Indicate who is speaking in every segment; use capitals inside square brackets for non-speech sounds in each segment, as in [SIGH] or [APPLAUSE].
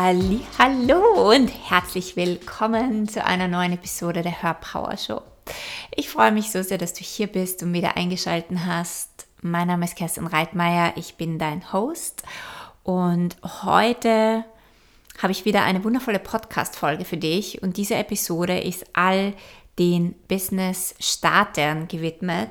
Speaker 1: Hallo und herzlich willkommen zu einer neuen Episode der Hörpower Show. Ich freue mich so sehr, dass du hier bist und wieder eingeschaltet hast. Mein Name ist Kerstin Reitmeier, ich bin dein Host und heute habe ich wieder eine wundervolle Podcast-Folge für dich und diese Episode ist all den Business-Startern gewidmet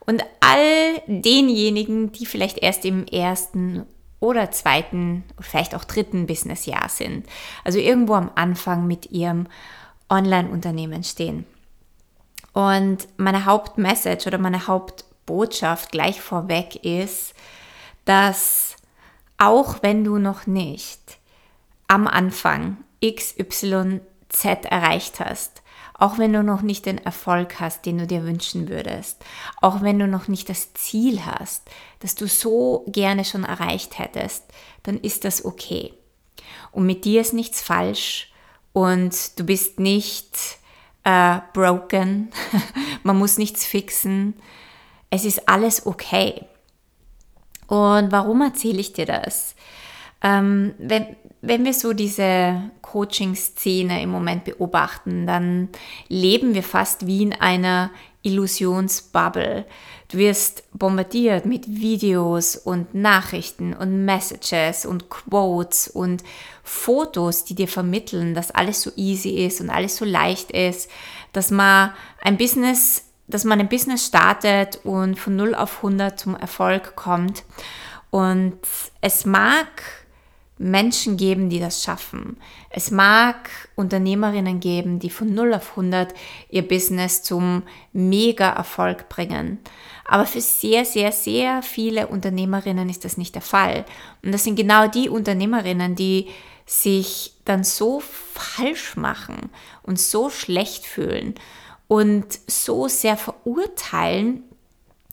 Speaker 1: und all denjenigen, die vielleicht erst im ersten oder zweiten, vielleicht auch dritten Businessjahr sind. Also irgendwo am Anfang mit ihrem Online-Unternehmen stehen. Und meine Hauptmessage oder meine Hauptbotschaft gleich vorweg ist, dass auch wenn du noch nicht am Anfang XYZ erreicht hast, auch wenn du noch nicht den Erfolg hast, den du dir wünschen würdest, auch wenn du noch nicht das Ziel hast, das du so gerne schon erreicht hättest, dann ist das okay. Und mit dir ist nichts falsch und du bist nicht äh, broken, [LAUGHS] man muss nichts fixen, es ist alles okay. Und warum erzähle ich dir das? Ähm, wenn, wenn wir so diese Coaching-Szene im Moment beobachten, dann leben wir fast wie in einer Illusionsbubble. Du wirst bombardiert mit Videos und Nachrichten und Messages und Quotes und Fotos, die dir vermitteln, dass alles so easy ist und alles so leicht ist, dass man ein Business, dass man ein Business startet und von 0 auf 100 zum Erfolg kommt. Und es mag Menschen geben, die das schaffen. Es mag Unternehmerinnen geben, die von 0 auf 100 ihr Business zum Mega-Erfolg bringen. Aber für sehr, sehr, sehr viele Unternehmerinnen ist das nicht der Fall. Und das sind genau die Unternehmerinnen, die sich dann so falsch machen und so schlecht fühlen und so sehr verurteilen,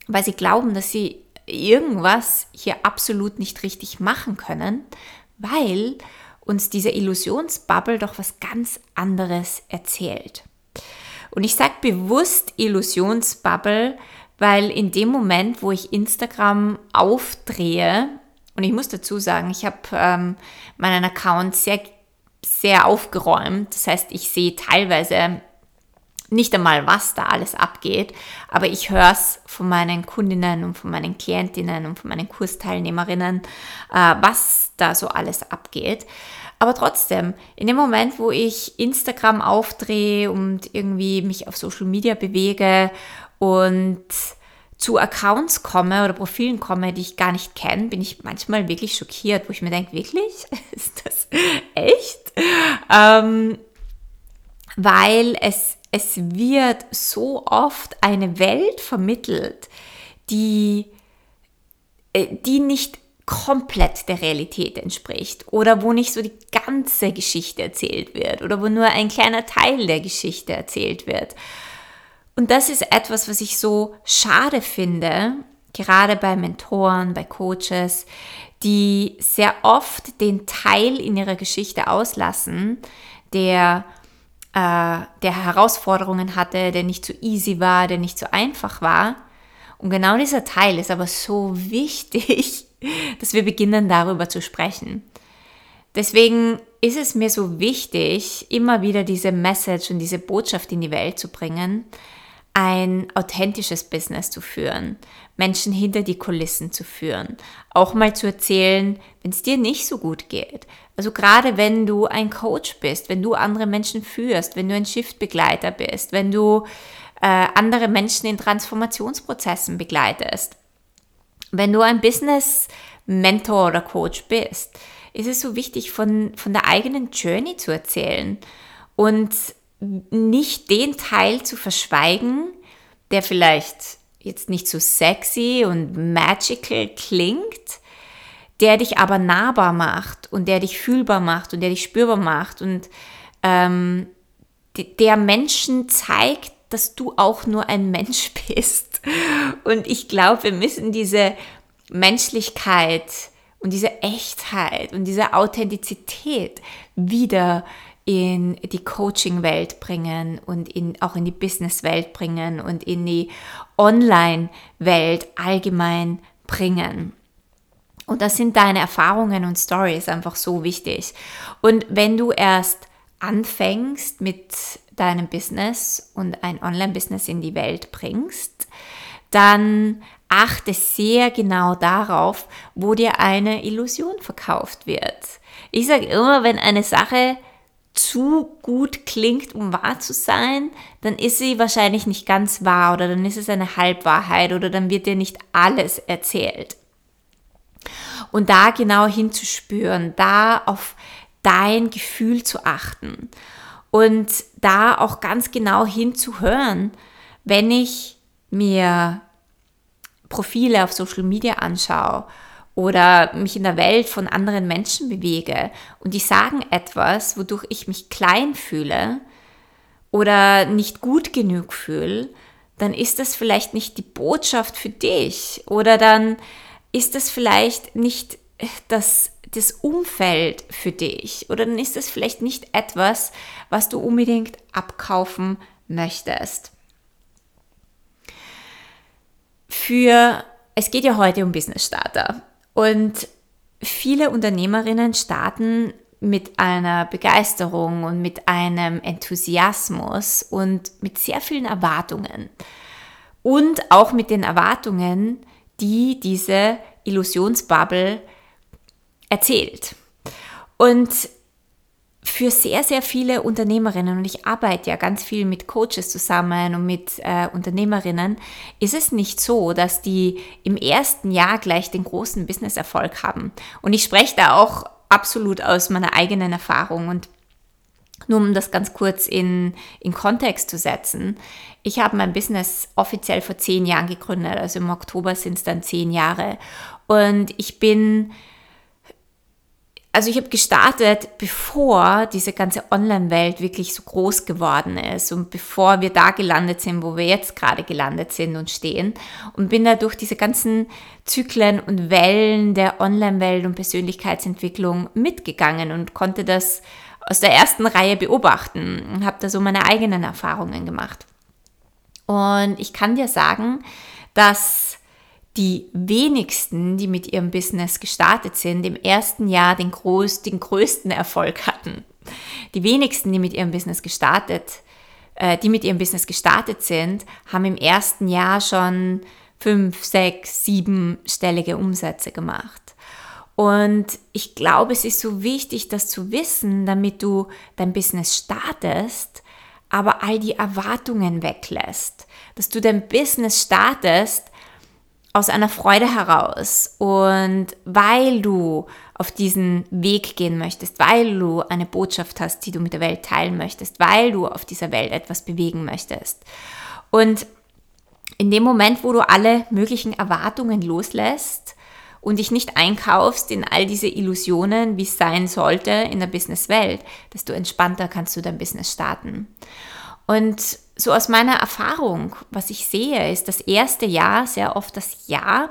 Speaker 1: weil sie glauben, dass sie irgendwas hier absolut nicht richtig machen können, weil uns diese Illusionsbubble doch was ganz anderes erzählt. Und ich sage bewusst Illusionsbubble, weil in dem Moment, wo ich Instagram aufdrehe, und ich muss dazu sagen, ich habe ähm, meinen Account sehr, sehr aufgeräumt. Das heißt, ich sehe teilweise nicht einmal, was da alles abgeht, aber ich höre es von meinen Kundinnen und von meinen Klientinnen und von meinen Kursteilnehmerinnen, äh, was da so alles abgeht. Aber trotzdem, in dem Moment, wo ich Instagram aufdrehe und irgendwie mich auf Social Media bewege und zu Accounts komme oder Profilen komme, die ich gar nicht kenne, bin ich manchmal wirklich schockiert, wo ich mir denke, wirklich? [LAUGHS] Ist das echt? Ähm, weil es es wird so oft eine Welt vermittelt, die, äh, die nicht komplett der Realität entspricht oder wo nicht so die ganze Geschichte erzählt wird oder wo nur ein kleiner Teil der Geschichte erzählt wird. Und das ist etwas, was ich so schade finde, gerade bei Mentoren, bei Coaches, die sehr oft den Teil in ihrer Geschichte auslassen, der äh, der Herausforderungen hatte, der nicht so easy war, der nicht so einfach war. Und genau dieser Teil ist aber so [LAUGHS] wichtig, [LAUGHS] dass wir beginnen darüber zu sprechen. Deswegen ist es mir so wichtig, immer wieder diese Message und diese Botschaft in die Welt zu bringen, ein authentisches Business zu führen, Menschen hinter die Kulissen zu führen, auch mal zu erzählen, wenn es dir nicht so gut geht. Also gerade wenn du ein Coach bist, wenn du andere Menschen führst, wenn du ein Shiftbegleiter bist, wenn du äh, andere Menschen in Transformationsprozessen begleitest, wenn du ein Business Mentor oder Coach bist, ist es so wichtig, von, von der eigenen Journey zu erzählen und nicht den Teil zu verschweigen, der vielleicht jetzt nicht so sexy und magical klingt, der dich aber nahbar macht und der dich fühlbar macht und der dich spürbar macht und ähm, der Menschen zeigt, dass du auch nur ein Mensch [LAUGHS] bist. Und ich glaube, wir müssen diese Menschlichkeit und diese Echtheit und diese Authentizität wieder in die Coaching-Welt bringen und in, auch in die Business-Welt bringen und in die Online-Welt allgemein bringen. Und das sind deine Erfahrungen und Stories einfach so wichtig. Und wenn du erst anfängst mit deinem Business und ein Online-Business in die Welt bringst, dann achte sehr genau darauf, wo dir eine Illusion verkauft wird. Ich sage immer, wenn eine Sache zu gut klingt, um wahr zu sein, dann ist sie wahrscheinlich nicht ganz wahr oder dann ist es eine Halbwahrheit oder dann wird dir nicht alles erzählt. Und da genau hinzuspüren, da auf dein Gefühl zu achten. Und da auch ganz genau hinzuhören, wenn ich mir Profile auf Social Media anschaue oder mich in der Welt von anderen Menschen bewege und die sagen etwas, wodurch ich mich klein fühle oder nicht gut genug fühle, dann ist das vielleicht nicht die Botschaft für dich oder dann ist das vielleicht nicht das, das Umfeld für dich oder dann ist das vielleicht nicht etwas, was du unbedingt abkaufen möchtest. Für, es geht ja heute um Business Starter und viele Unternehmerinnen starten mit einer Begeisterung und mit einem Enthusiasmus und mit sehr vielen Erwartungen. Und auch mit den Erwartungen, die diese Illusionsbubble erzählt. Und für sehr, sehr viele Unternehmerinnen, und ich arbeite ja ganz viel mit Coaches zusammen und mit äh, Unternehmerinnen, ist es nicht so, dass die im ersten Jahr gleich den großen Business-Erfolg haben. Und ich spreche da auch absolut aus meiner eigenen Erfahrung und nur um das ganz kurz in, in Kontext zu setzen. Ich habe mein Business offiziell vor zehn Jahren gegründet, also im Oktober sind es dann zehn Jahre. Und ich bin also ich habe gestartet, bevor diese ganze Online-Welt wirklich so groß geworden ist und bevor wir da gelandet sind, wo wir jetzt gerade gelandet sind und stehen und bin da durch diese ganzen Zyklen und Wellen der Online-Welt und Persönlichkeitsentwicklung mitgegangen und konnte das aus der ersten Reihe beobachten und habe da so meine eigenen Erfahrungen gemacht. Und ich kann dir sagen, dass die wenigsten, die mit ihrem Business gestartet sind, im ersten Jahr den, groß, den größten Erfolg hatten. Die wenigsten, die mit ihrem Business gestartet, äh, die mit ihrem Business gestartet sind, haben im ersten Jahr schon fünf, sechs, siebenstellige Umsätze gemacht. Und ich glaube, es ist so wichtig, das zu wissen, damit du dein Business startest, aber all die Erwartungen weglässt. Dass du dein Business startest aus einer Freude heraus und weil du auf diesen Weg gehen möchtest, weil du eine Botschaft hast, die du mit der Welt teilen möchtest, weil du auf dieser Welt etwas bewegen möchtest. Und in dem Moment, wo du alle möglichen Erwartungen loslässt und dich nicht einkaufst in all diese Illusionen, wie es sein sollte in der Businesswelt, desto entspannter kannst du dein Business starten. Und so aus meiner Erfahrung, was ich sehe, ist das erste Jahr sehr oft das Jahr,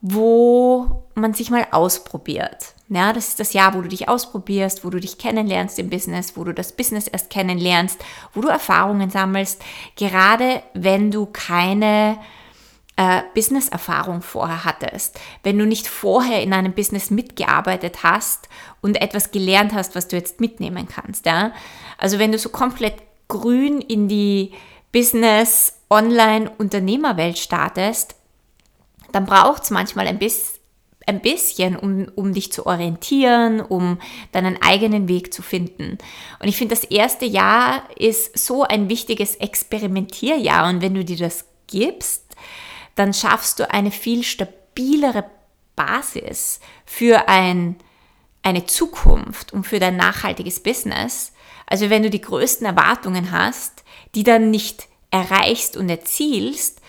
Speaker 1: wo man sich mal ausprobiert. Ja, das ist das Jahr, wo du dich ausprobierst, wo du dich kennenlernst im Business, wo du das Business erst kennenlernst, wo du Erfahrungen sammelst, gerade wenn du keine äh, Business-Erfahrung vorher hattest, wenn du nicht vorher in einem Business mitgearbeitet hast und etwas gelernt hast, was du jetzt mitnehmen kannst. Ja? Also wenn du so komplett grün in die Business, Online, Unternehmerwelt startest, dann braucht es manchmal ein bisschen ein bisschen, um, um dich zu orientieren, um deinen eigenen Weg zu finden. Und ich finde, das erste Jahr ist so ein wichtiges Experimentierjahr. Und wenn du dir das gibst, dann schaffst du eine viel stabilere Basis für ein, eine Zukunft und für dein nachhaltiges Business, also wenn du die größten Erwartungen hast, die dann nicht erreichst und erzielst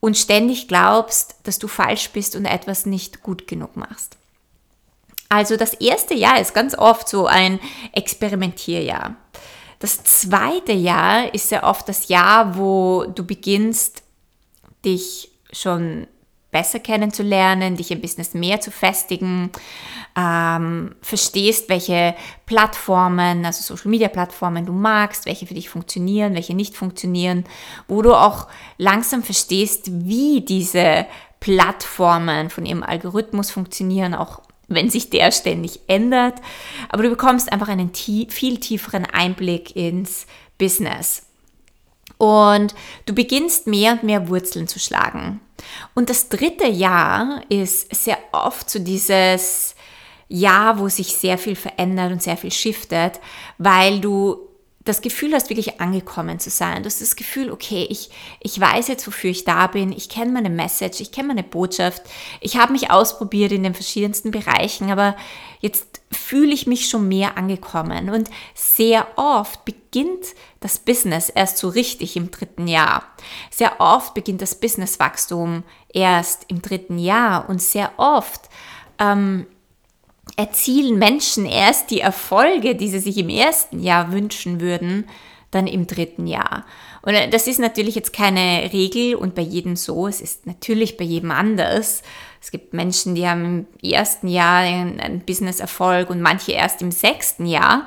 Speaker 1: und ständig glaubst, dass du falsch bist und etwas nicht gut genug machst. Also das erste Jahr ist ganz oft so ein Experimentierjahr. Das zweite Jahr ist sehr oft das Jahr, wo du beginnst, dich schon besser kennenzulernen, dich im Business mehr zu festigen, ähm, verstehst, welche Plattformen, also Social Media Plattformen du magst, welche für dich funktionieren, welche nicht funktionieren, wo du auch langsam verstehst, wie diese Plattformen von ihrem Algorithmus funktionieren, auch wenn sich der ständig ändert. Aber du bekommst einfach einen tie viel tieferen Einblick ins Business. Und du beginnst mehr und mehr Wurzeln zu schlagen. Und das dritte Jahr ist sehr oft so dieses Jahr, wo sich sehr viel verändert und sehr viel shiftet, weil du das Gefühl hast, wirklich angekommen zu sein. Du hast das Gefühl, okay, ich, ich weiß jetzt, wofür ich da bin, ich kenne meine Message, ich kenne meine Botschaft, ich habe mich ausprobiert in den verschiedensten Bereichen, aber jetzt fühle ich mich schon mehr angekommen. Und sehr oft beginnt das Business erst so richtig im dritten Jahr. Sehr oft beginnt das Businesswachstum erst im dritten Jahr und sehr oft ähm, erzielen Menschen erst die Erfolge, die sie sich im ersten Jahr wünschen würden, dann im dritten Jahr. Und äh, das ist natürlich jetzt keine Regel und bei jedem so. Es ist natürlich bei jedem anders. Es gibt Menschen, die haben im ersten Jahr einen Business-Erfolg und manche erst im sechsten Jahr.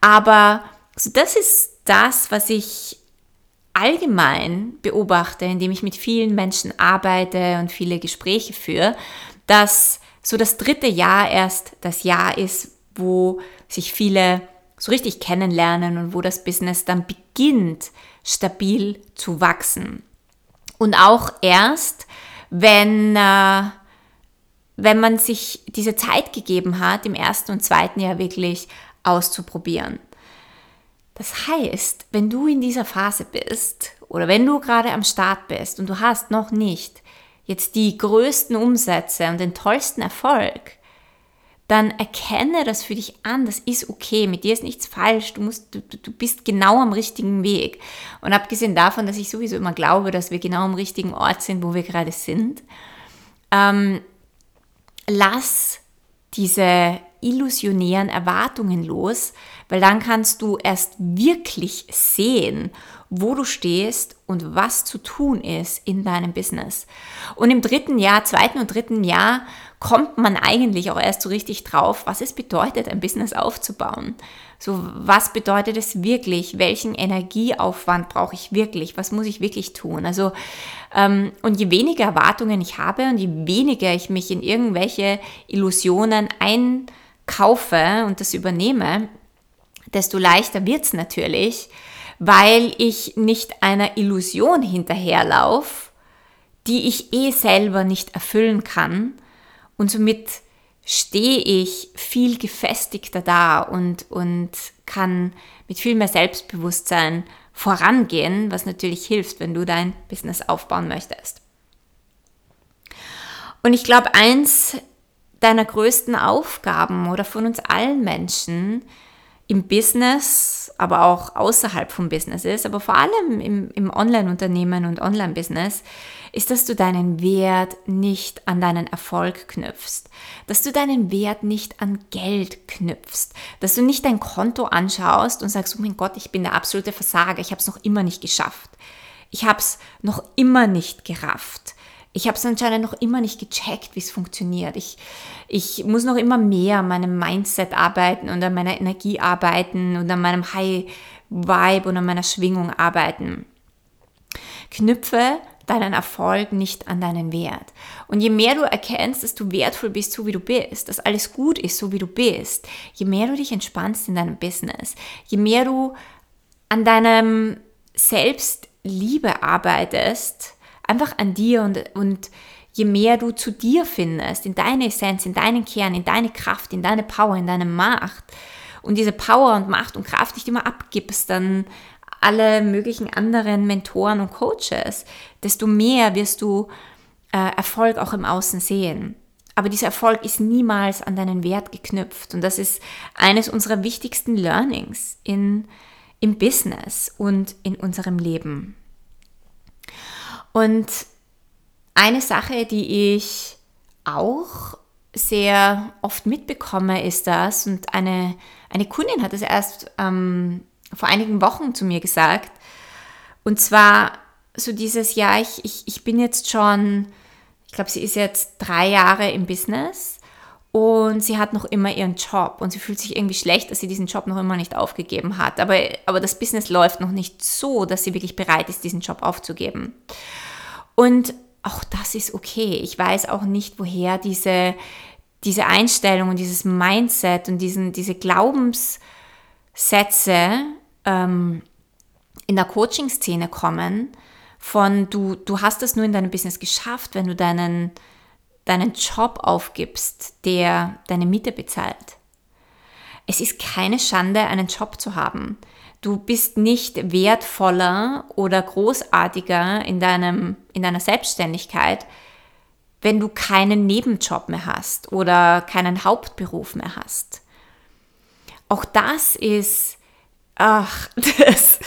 Speaker 1: Aber also das ist das, was ich allgemein beobachte, indem ich mit vielen Menschen arbeite und viele Gespräche führe, dass so das dritte Jahr erst das Jahr ist, wo sich viele so richtig kennenlernen und wo das Business dann beginnt, stabil zu wachsen. Und auch erst, wenn, äh, wenn man sich diese Zeit gegeben hat, im ersten und zweiten Jahr wirklich auszuprobieren. Das heißt, wenn du in dieser Phase bist oder wenn du gerade am Start bist und du hast noch nicht jetzt die größten Umsätze und den tollsten Erfolg, dann erkenne das für dich an, das ist okay, mit dir ist nichts falsch, du, musst, du, du bist genau am richtigen Weg. Und abgesehen davon, dass ich sowieso immer glaube, dass wir genau am richtigen Ort sind, wo wir gerade sind, ähm, lass diese illusionären Erwartungen los, weil dann kannst du erst wirklich sehen, wo du stehst und was zu tun ist in deinem Business. Und im dritten Jahr, zweiten und dritten Jahr kommt man eigentlich auch erst so richtig drauf, was es bedeutet, ein Business aufzubauen. So, was bedeutet es wirklich? Welchen Energieaufwand brauche ich wirklich? Was muss ich wirklich tun? Also, ähm, und je weniger Erwartungen ich habe und je weniger ich mich in irgendwelche Illusionen einkaufe und das übernehme, desto leichter wird es natürlich, weil ich nicht einer Illusion hinterherlaufe, die ich eh selber nicht erfüllen kann und somit stehe ich viel gefestigter da und, und kann mit viel mehr Selbstbewusstsein vorangehen, was natürlich hilft, wenn du dein Business aufbauen möchtest. Und ich glaube, eins deiner größten Aufgaben oder von uns allen Menschen im Business, aber auch außerhalb vom Business ist, aber vor allem im, im Online-Unternehmen und Online-Business, ist, dass du deinen Wert nicht an deinen Erfolg knüpfst, dass du deinen Wert nicht an Geld knüpfst, dass du nicht dein Konto anschaust und sagst, oh mein Gott, ich bin der absolute Versager, ich habe es noch immer nicht geschafft, ich habe es noch immer nicht gerafft ich habe es anscheinend noch immer nicht gecheckt, wie es funktioniert. Ich, ich muss noch immer mehr an meinem Mindset arbeiten und an meiner Energie arbeiten und an meinem High Vibe und an meiner Schwingung arbeiten. Knüpfe deinen Erfolg nicht an deinen Wert. Und je mehr du erkennst, dass du wertvoll bist, so wie du bist, dass alles gut ist, so wie du bist, je mehr du dich entspannst in deinem Business, je mehr du an deinem Selbstliebe arbeitest, einfach an dir und, und je mehr du zu dir findest, in deine Essenz, in deinen Kern, in deine Kraft, in deine Power, in deine Macht und diese Power und Macht und Kraft nicht immer abgibst, dann alle möglichen anderen Mentoren und Coaches, desto mehr wirst du äh, Erfolg auch im Außen sehen. Aber dieser Erfolg ist niemals an deinen Wert geknüpft. Und das ist eines unserer wichtigsten Learnings in, im Business und in unserem Leben. Und eine Sache, die ich auch sehr oft mitbekomme, ist das, und eine, eine Kundin hat es erst ähm, vor einigen Wochen zu mir gesagt, und zwar so dieses, ja, ich, ich, ich bin jetzt schon, ich glaube, sie ist jetzt drei Jahre im Business und sie hat noch immer ihren Job und sie fühlt sich irgendwie schlecht, dass sie diesen Job noch immer nicht aufgegeben hat. Aber, aber das Business läuft noch nicht so, dass sie wirklich bereit ist, diesen Job aufzugeben. Und auch das ist okay. Ich weiß auch nicht, woher diese, diese Einstellung und dieses Mindset und diesen, diese Glaubenssätze ähm, in der Coaching-Szene kommen, von du, du hast es nur in deinem Business geschafft, wenn du deinen, deinen Job aufgibst, der deine Miete bezahlt. Es ist keine Schande, einen Job zu haben. Du bist nicht wertvoller oder großartiger in, deinem, in deiner Selbstständigkeit, wenn du keinen Nebenjob mehr hast oder keinen Hauptberuf mehr hast. Auch das ist, ach, [LAUGHS] das,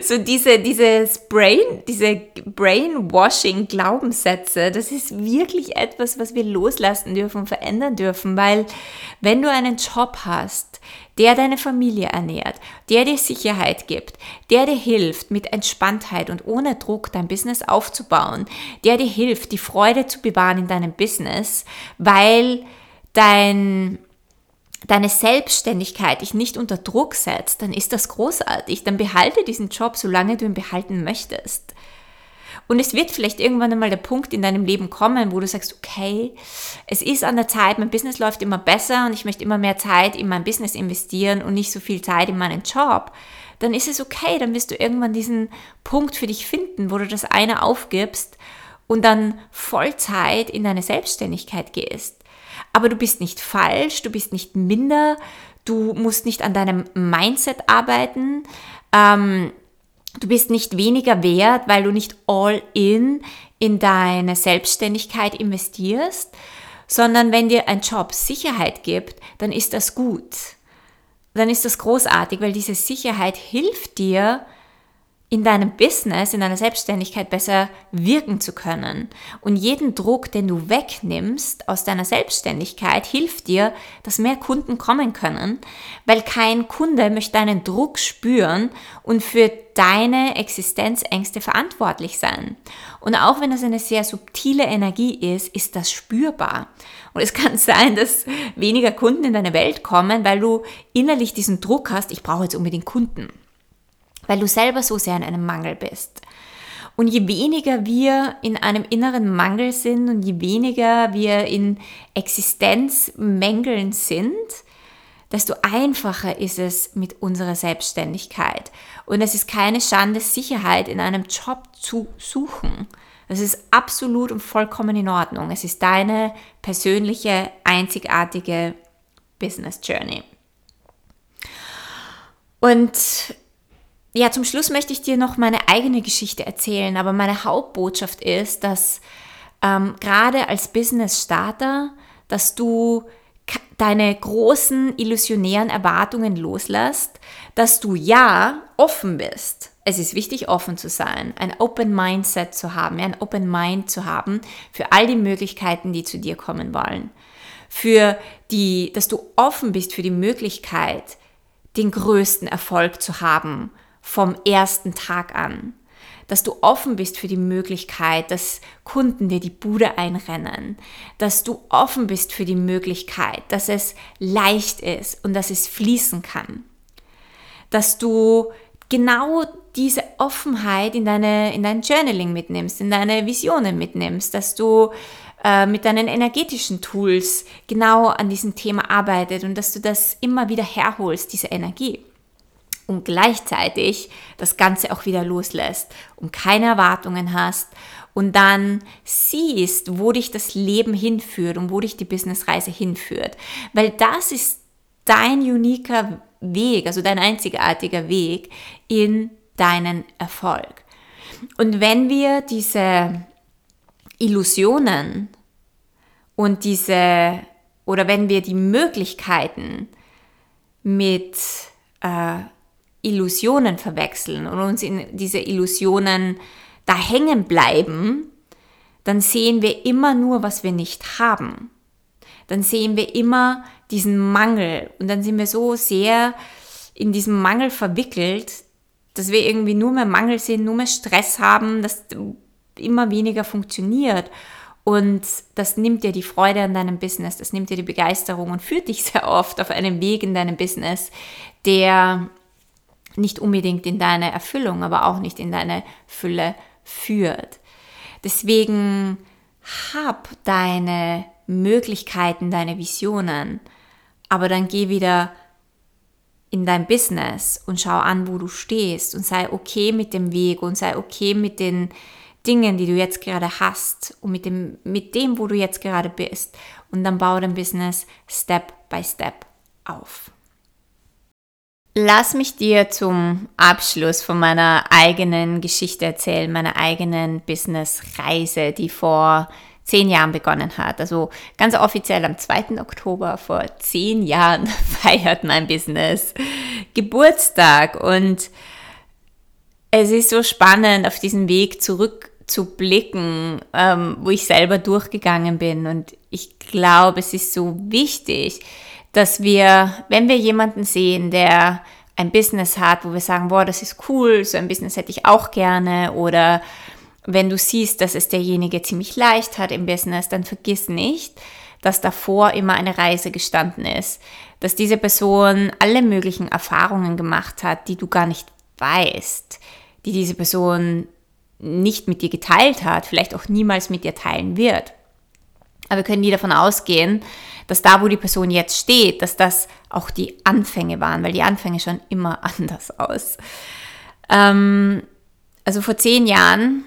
Speaker 1: so diese, dieses Brain, diese Brainwashing-Glaubenssätze, das ist wirklich etwas, was wir loslassen dürfen und verändern dürfen, weil wenn du einen Job hast, der deine Familie ernährt, der dir Sicherheit gibt, der dir hilft, mit Entspanntheit und ohne Druck dein Business aufzubauen, der dir hilft, die Freude zu bewahren in deinem Business, weil dein deine Selbstständigkeit dich nicht unter Druck setzt, dann ist das großartig. Dann behalte diesen Job, solange du ihn behalten möchtest. Und es wird vielleicht irgendwann einmal der Punkt in deinem Leben kommen, wo du sagst, okay, es ist an der Zeit, mein Business läuft immer besser und ich möchte immer mehr Zeit in mein Business investieren und nicht so viel Zeit in meinen Job. Dann ist es okay, dann wirst du irgendwann diesen Punkt für dich finden, wo du das eine aufgibst und dann Vollzeit in deine Selbstständigkeit gehst. Aber du bist nicht falsch, du bist nicht minder, du musst nicht an deinem Mindset arbeiten. Ähm, du bist nicht weniger wert, weil du nicht all in in deine Selbstständigkeit investierst, sondern wenn dir ein Job Sicherheit gibt, dann ist das gut. Dann ist das großartig, weil diese Sicherheit hilft dir, in deinem Business, in deiner Selbstständigkeit besser wirken zu können. Und jeden Druck, den du wegnimmst aus deiner Selbstständigkeit, hilft dir, dass mehr Kunden kommen können, weil kein Kunde möchte deinen Druck spüren und für deine Existenzängste verantwortlich sein. Und auch wenn das eine sehr subtile Energie ist, ist das spürbar. Und es kann sein, dass weniger Kunden in deine Welt kommen, weil du innerlich diesen Druck hast, ich brauche jetzt unbedingt Kunden weil du selber so sehr in einem Mangel bist. Und je weniger wir in einem inneren Mangel sind und je weniger wir in Existenzmängeln sind, desto einfacher ist es mit unserer Selbstständigkeit. Und es ist keine Schande, Sicherheit in einem Job zu suchen. Das ist absolut und vollkommen in Ordnung. Es ist deine persönliche, einzigartige Business Journey. Und ja, zum Schluss möchte ich dir noch meine eigene Geschichte erzählen, aber meine Hauptbotschaft ist, dass ähm, gerade als Business-Starter, dass du deine großen illusionären Erwartungen loslässt, dass du ja offen bist. Es ist wichtig, offen zu sein, ein Open Mindset zu haben, ein Open Mind zu haben für all die Möglichkeiten, die zu dir kommen wollen. Für die, dass du offen bist für die Möglichkeit, den größten Erfolg zu haben vom ersten Tag an. Dass du offen bist für die Möglichkeit, dass Kunden dir die Bude einrennen. Dass du offen bist für die Möglichkeit, dass es leicht ist und dass es fließen kann. Dass du genau diese Offenheit in, deine, in dein Journaling mitnimmst, in deine Visionen mitnimmst, dass du äh, mit deinen energetischen Tools genau an diesem Thema arbeitest und dass du das immer wieder herholst, diese Energie und gleichzeitig das Ganze auch wieder loslässt und keine Erwartungen hast und dann siehst, wo dich das Leben hinführt und wo dich die Businessreise hinführt. Weil das ist dein uniker Weg, also dein einzigartiger Weg in deinen Erfolg. Und wenn wir diese Illusionen und diese, oder wenn wir die Möglichkeiten mit äh, Illusionen verwechseln und uns in diese Illusionen da hängen bleiben, dann sehen wir immer nur, was wir nicht haben. Dann sehen wir immer diesen Mangel und dann sind wir so sehr in diesem Mangel verwickelt, dass wir irgendwie nur mehr Mangel sehen, nur mehr Stress haben, dass immer weniger funktioniert. Und das nimmt dir die Freude an deinem Business, das nimmt dir die Begeisterung und führt dich [LAUGHS] sehr oft auf einem Weg in deinem Business, der nicht unbedingt in deine Erfüllung, aber auch nicht in deine Fülle führt. Deswegen hab deine Möglichkeiten, deine Visionen, aber dann geh wieder in dein Business und schau an, wo du stehst und sei okay mit dem Weg und sei okay mit den Dingen, die du jetzt gerade hast und mit dem, mit dem, wo du jetzt gerade bist. Und dann bau dein Business Step by Step auf. Lass mich dir zum Abschluss von meiner eigenen Geschichte erzählen, meiner eigenen Business-Reise, die vor zehn Jahren begonnen hat. Also ganz offiziell am 2. Oktober vor zehn Jahren [LAUGHS] feiert mein Business Geburtstag und es ist so spannend, auf diesen Weg zurückzublicken, ähm, wo ich selber durchgegangen bin. Und ich glaube, es ist so wichtig, dass wir, wenn wir jemanden sehen, der ein Business hat, wo wir sagen, boah, das ist cool, so ein Business hätte ich auch gerne, oder wenn du siehst, dass es derjenige ziemlich leicht hat im Business, dann vergiss nicht, dass davor immer eine Reise gestanden ist, dass diese Person alle möglichen Erfahrungen gemacht hat, die du gar nicht weißt, die diese Person nicht mit dir geteilt hat, vielleicht auch niemals mit dir teilen wird. Aber wir können nie davon ausgehen, dass da, wo die Person jetzt steht, dass das auch die Anfänge waren, weil die Anfänge schon immer [LAUGHS] anders aus. Ähm, also vor zehn Jahren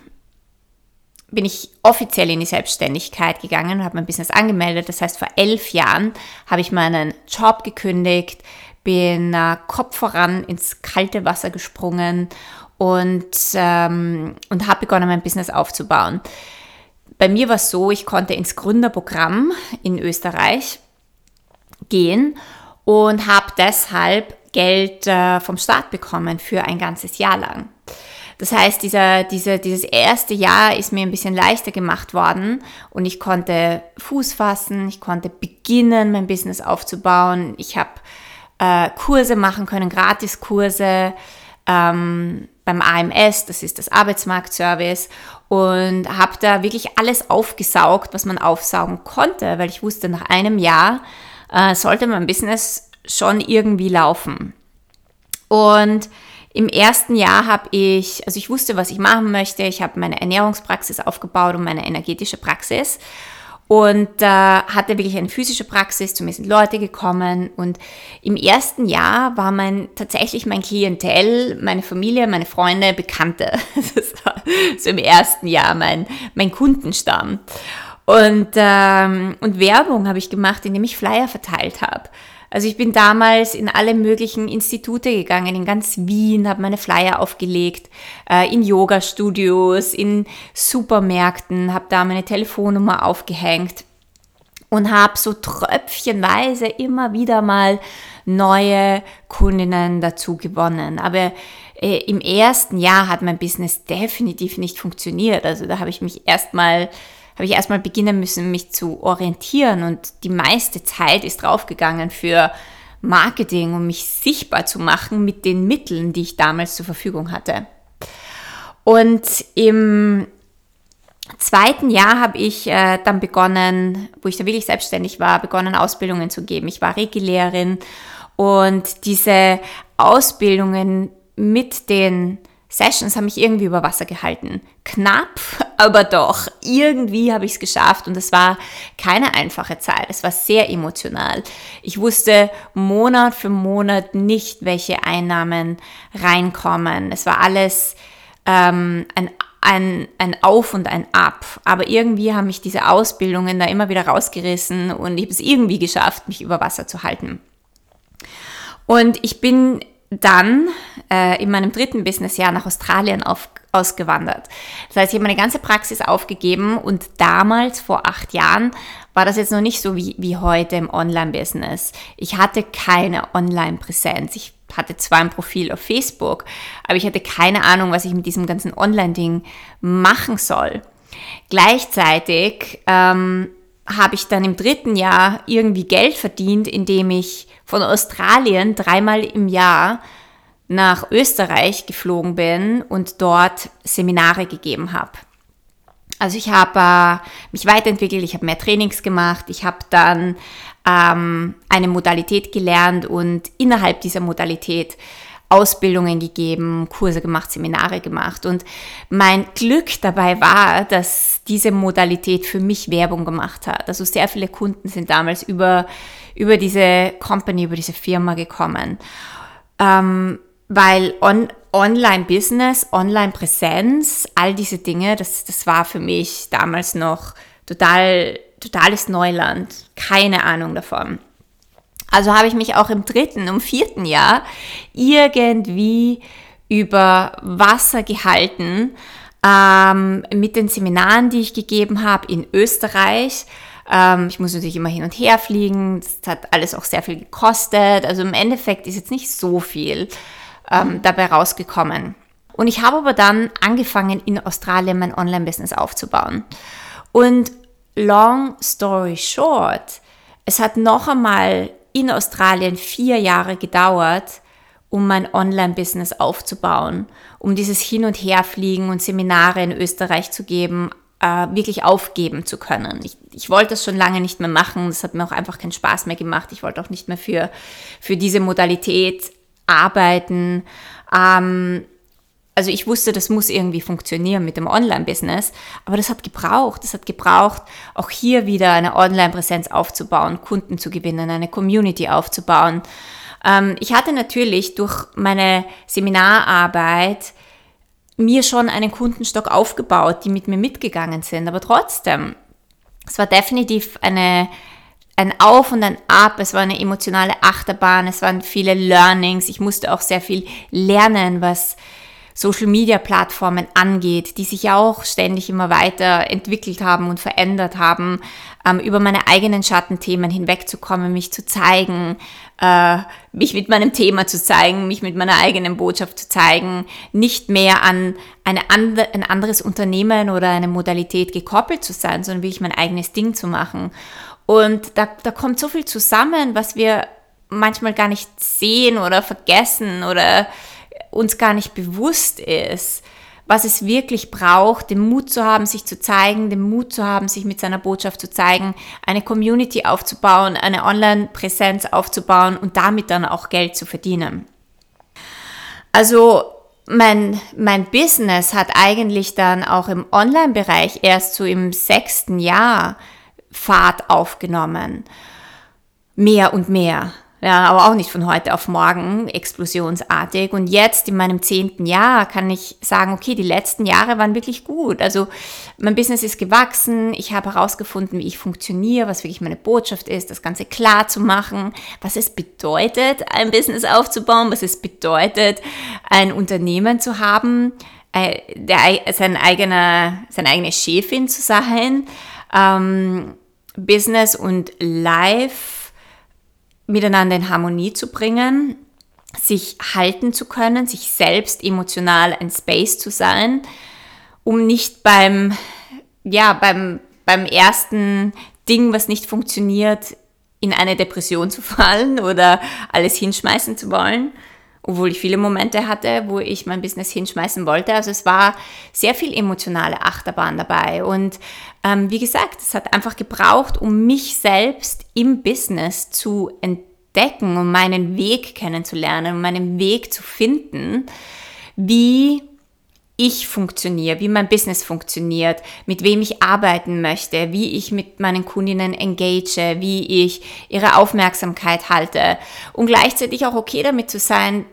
Speaker 1: bin ich offiziell in die Selbstständigkeit gegangen, habe mein Business angemeldet. Das heißt, vor elf Jahren habe ich meinen Job gekündigt, bin äh, Kopf voran ins kalte Wasser gesprungen und, ähm, und habe begonnen, mein Business aufzubauen. Bei mir war es so, ich konnte ins Gründerprogramm in Österreich gehen und habe deshalb Geld äh, vom Staat bekommen für ein ganzes Jahr lang. Das heißt, dieser, diese, dieses erste Jahr ist mir ein bisschen leichter gemacht worden und ich konnte Fuß fassen, ich konnte beginnen, mein Business aufzubauen. Ich habe äh, Kurse machen können, Gratiskurse ähm, beim AMS, das ist das Arbeitsmarktservice und habe da wirklich alles aufgesaugt, was man aufsaugen konnte, weil ich wusste, nach einem Jahr äh, sollte mein Business schon irgendwie laufen. Und im ersten Jahr habe ich, also ich wusste, was ich machen möchte. Ich habe meine Ernährungspraxis aufgebaut und meine energetische Praxis und äh, hatte wirklich eine physische Praxis, zu mir sind Leute gekommen und im ersten Jahr war mein tatsächlich mein Klientel, meine Familie, meine Freunde, Bekannte. [LAUGHS] Das war so im ersten Jahr mein, mein Kundenstamm. Und, ähm, und Werbung habe ich gemacht, indem ich Flyer verteilt habe. Also ich bin damals in alle möglichen Institute gegangen, in ganz Wien, habe meine Flyer aufgelegt, äh, in Yoga-Studios, in Supermärkten, habe da meine Telefonnummer aufgehängt und habe so tröpfchenweise immer wieder mal neue Kundinnen dazu gewonnen. Aber äh, im ersten Jahr hat mein Business definitiv nicht funktioniert. Also da habe ich mich erstmal habe ich erstmal beginnen müssen, mich zu orientieren und die meiste Zeit ist draufgegangen für Marketing, um mich sichtbar zu machen mit den Mitteln, die ich damals zur Verfügung hatte. Und im zweiten Jahr habe ich äh, dann begonnen, wo ich da wirklich selbstständig war, begonnen Ausbildungen zu geben. Ich war Regellehrerin und diese Ausbildungen mit den Sessions haben mich irgendwie über Wasser gehalten. Knapp, [LAUGHS] aber doch. Irgendwie habe ich es geschafft und es war keine einfache Zeit. Es war sehr emotional. Ich wusste Monat für Monat nicht, welche Einnahmen reinkommen. Es war alles ähm, ein ein, ein Auf und ein Ab. Aber irgendwie haben mich diese Ausbildungen da immer wieder rausgerissen und ich habe es irgendwie geschafft, mich über Wasser zu halten. Und ich bin dann äh, in meinem dritten Businessjahr nach Australien auf, ausgewandert. Das heißt, ich habe meine ganze Praxis aufgegeben und damals, vor acht Jahren, war das jetzt noch nicht so wie, wie heute im Online-Business. Ich hatte keine Online-Präsenz. Ich hatte zwar ein Profil auf Facebook, aber ich hatte keine Ahnung, was ich mit diesem ganzen Online-Ding machen soll. Gleichzeitig ähm, habe ich dann im dritten Jahr irgendwie Geld verdient, indem ich von Australien dreimal im Jahr nach Österreich geflogen bin und dort Seminare gegeben habe. Also ich habe äh, mich weiterentwickelt, ich habe mehr Trainings gemacht, ich habe dann ähm, eine Modalität gelernt und innerhalb dieser Modalität Ausbildungen gegeben, Kurse gemacht, Seminare gemacht. Und mein Glück dabei war, dass diese Modalität für mich Werbung gemacht hat. Also sehr viele Kunden sind damals über, über diese Company, über diese Firma gekommen. Ähm, weil on, Online-Business, Online-Präsenz, all diese Dinge, das, das war für mich damals noch total, totales Neuland. Keine Ahnung davon. Also habe ich mich auch im dritten, im vierten Jahr irgendwie über Wasser gehalten ähm, mit den Seminaren, die ich gegeben habe in Österreich. Ähm, ich muss natürlich immer hin und her fliegen. Das hat alles auch sehr viel gekostet. Also im Endeffekt ist jetzt nicht so viel ähm, dabei rausgekommen. Und ich habe aber dann angefangen, in Australien mein Online-Business aufzubauen. Und long story short, es hat noch einmal in Australien vier Jahre gedauert, um mein Online-Business aufzubauen, um dieses Hin- und Herfliegen und Seminare in Österreich zu geben, äh, wirklich aufgeben zu können. Ich, ich wollte das schon lange nicht mehr machen, das hat mir auch einfach keinen Spaß mehr gemacht. Ich wollte auch nicht mehr für, für diese Modalität arbeiten. Ähm, also ich wusste, das muss irgendwie funktionieren mit dem Online-Business, aber das hat gebraucht. Das hat gebraucht, auch hier wieder eine Online-Präsenz aufzubauen, Kunden zu gewinnen, eine Community aufzubauen. Ähm, ich hatte natürlich durch meine Seminararbeit mir schon einen Kundenstock aufgebaut, die mit mir mitgegangen sind, aber trotzdem, es war definitiv eine ein Auf und ein Ab, es war eine emotionale Achterbahn, es waren viele Learnings, ich musste auch sehr viel lernen, was Social-Media-Plattformen angeht, die sich ja auch ständig immer weiter entwickelt haben und verändert haben, ähm, über meine eigenen Schattenthemen hinwegzukommen, mich zu zeigen, äh, mich mit meinem Thema zu zeigen, mich mit meiner eigenen Botschaft zu zeigen, nicht mehr an eine andre, ein anderes Unternehmen oder eine Modalität gekoppelt zu sein, sondern wirklich mein eigenes Ding zu machen. Und da, da kommt so viel zusammen, was wir manchmal gar nicht sehen oder vergessen oder uns gar nicht bewusst ist, was es wirklich braucht, den Mut zu haben, sich zu zeigen, den Mut zu haben, sich mit seiner Botschaft zu zeigen, eine Community aufzubauen, eine Online-Präsenz aufzubauen und damit dann auch Geld zu verdienen. Also mein, mein Business hat eigentlich dann auch im Online-Bereich erst so im sechsten Jahr Fahrt aufgenommen. Mehr und mehr. Ja, aber auch nicht von heute auf morgen, explosionsartig. Und jetzt in meinem zehnten Jahr kann ich sagen, okay, die letzten Jahre waren wirklich gut. Also mein Business ist gewachsen, ich habe herausgefunden, wie ich funktioniere, was wirklich meine Botschaft ist, das Ganze klar zu machen, was es bedeutet, ein Business aufzubauen, was es bedeutet, ein Unternehmen zu haben, äh, der, sein eigener, seine eigene Chefin zu sein, ähm, Business und Life miteinander in Harmonie zu bringen, sich halten zu können, sich selbst emotional ein Space zu sein, um nicht beim, ja, beim, beim ersten Ding, was nicht funktioniert, in eine Depression zu fallen oder alles hinschmeißen zu wollen, obwohl ich viele Momente hatte, wo ich mein Business hinschmeißen wollte. Also es war sehr viel emotionale Achterbahn dabei. Und ähm, wie gesagt, es hat einfach gebraucht, um mich selbst im Business zu entdecken, um meinen Weg kennenzulernen, um meinen Weg zu finden, wie ich funktioniere, wie mein Business funktioniert, mit wem ich arbeiten möchte, wie ich mit meinen Kundinnen engage, wie ich ihre Aufmerksamkeit halte und gleichzeitig auch okay damit zu sein,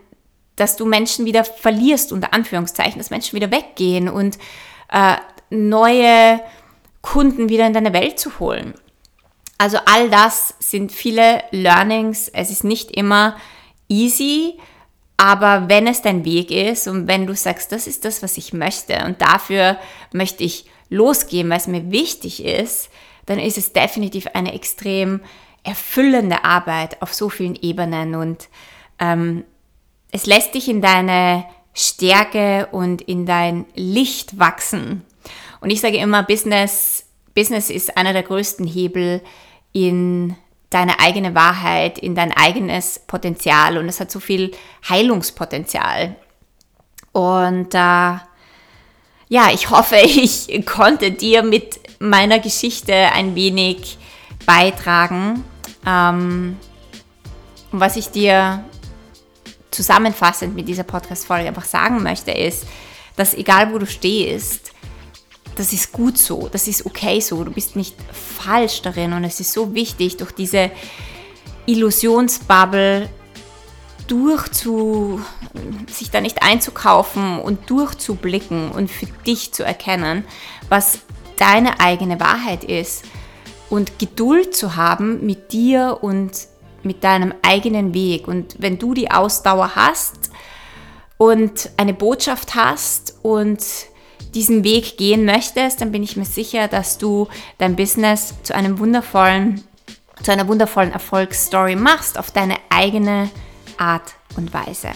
Speaker 1: dass du Menschen wieder verlierst, unter Anführungszeichen, dass Menschen wieder weggehen und äh, neue Kunden wieder in deine Welt zu holen. Also all das sind viele Learnings. Es ist nicht immer easy, aber wenn es dein Weg ist und wenn du sagst, das ist das, was ich möchte und dafür möchte ich losgehen, weil es mir wichtig ist, dann ist es definitiv eine extrem erfüllende Arbeit auf so vielen Ebenen und ähm, es lässt dich in deine Stärke und in dein Licht wachsen. Und ich sage immer, Business, Business ist einer der größten Hebel in deine eigene Wahrheit, in dein eigenes Potenzial und es hat so viel Heilungspotenzial. Und äh, ja, ich hoffe, [LAUGHS] ich konnte dir mit meiner Geschichte ein wenig beitragen. Ähm, was ich dir zusammenfassend mit dieser Podcast-Folge einfach sagen möchte, ist, dass egal wo du stehst, das ist gut so, das ist okay so, du bist nicht falsch darin. Und es ist so wichtig, durch diese Illusionsbubble durchzu, sich da nicht einzukaufen und durchzublicken und für dich zu erkennen, was deine eigene Wahrheit ist. Und Geduld zu haben mit dir und mit deinem eigenen Weg. Und wenn du die Ausdauer hast und eine Botschaft hast und diesen Weg gehen möchtest, dann bin ich mir sicher, dass du dein Business zu einem wundervollen, zu einer wundervollen Erfolgsstory machst auf deine eigene Art und Weise.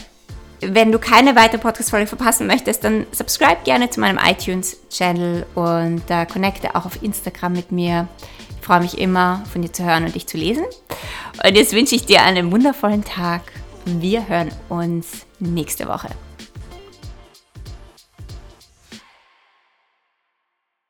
Speaker 1: Wenn du keine weitere Podcast-Folge verpassen möchtest, dann subscribe gerne zu meinem iTunes-Channel und äh, connecte auch auf Instagram mit mir. Freue mich immer, von dir zu hören und dich zu lesen. Und jetzt wünsche ich dir einen wundervollen Tag. Wir hören uns nächste Woche.